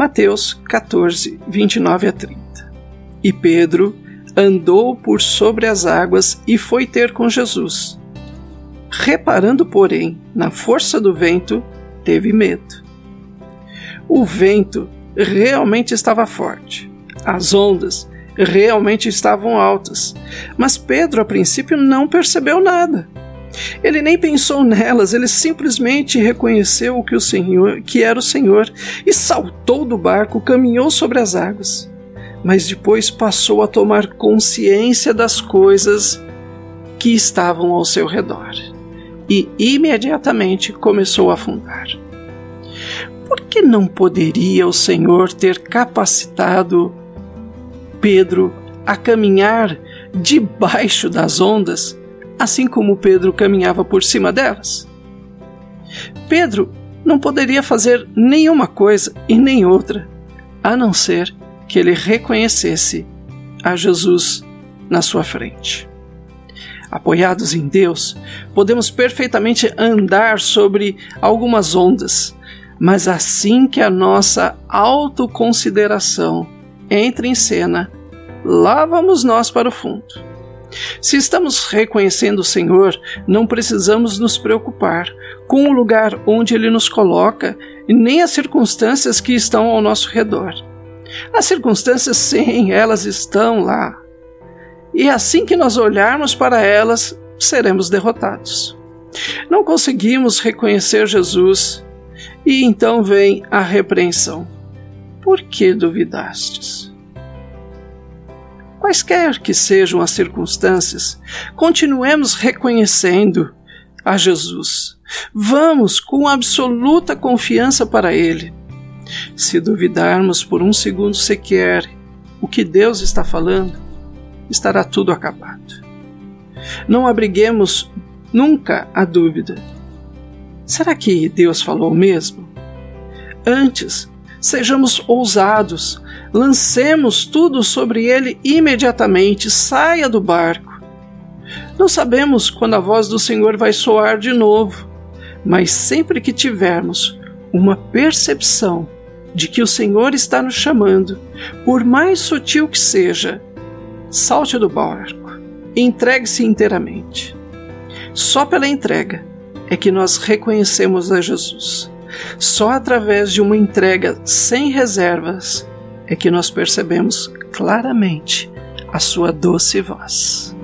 Mateus 14, 29 a 30. E Pedro andou por sobre as águas e foi ter com Jesus. Reparando, porém, na força do vento, teve medo. O vento realmente estava forte. As ondas realmente estavam altas, mas Pedro a princípio não percebeu nada. Ele nem pensou nelas, ele simplesmente reconheceu que o Senhor, que era o Senhor, e saltou do barco, caminhou sobre as águas. Mas depois passou a tomar consciência das coisas que estavam ao seu redor e imediatamente começou a afundar. Por que não poderia o Senhor ter capacitado Pedro a caminhar debaixo das ondas, assim como Pedro caminhava por cima delas? Pedro não poderia fazer nenhuma coisa e nem outra, a não ser que ele reconhecesse a Jesus na sua frente. Apoiados em Deus, podemos perfeitamente andar sobre algumas ondas, mas assim que a nossa autoconsideração entra em cena, lá vamos nós para o fundo. Se estamos reconhecendo o Senhor, não precisamos nos preocupar com o lugar onde Ele nos coloca e nem as circunstâncias que estão ao nosso redor. As circunstâncias, sim, elas estão lá. E assim que nós olharmos para elas, seremos derrotados. Não conseguimos reconhecer Jesus e então vem a repreensão. Por que duvidastes? Quaisquer que sejam as circunstâncias, continuemos reconhecendo a Jesus. Vamos com absoluta confiança para Ele. Se duvidarmos por um segundo sequer o que Deus está falando, estará tudo acabado. Não abriguemos nunca a dúvida Será que Deus falou mesmo? Antes, sejamos ousados, lancemos tudo sobre ele imediatamente, saia do barco. Não sabemos quando a voz do Senhor vai soar de novo, mas sempre que tivermos uma percepção de que o Senhor está nos chamando, por mais sutil que seja, salte do barco entregue-se inteiramente. Só pela entrega é que nós reconhecemos a Jesus. Só através de uma entrega sem reservas é que nós percebemos claramente a sua doce voz.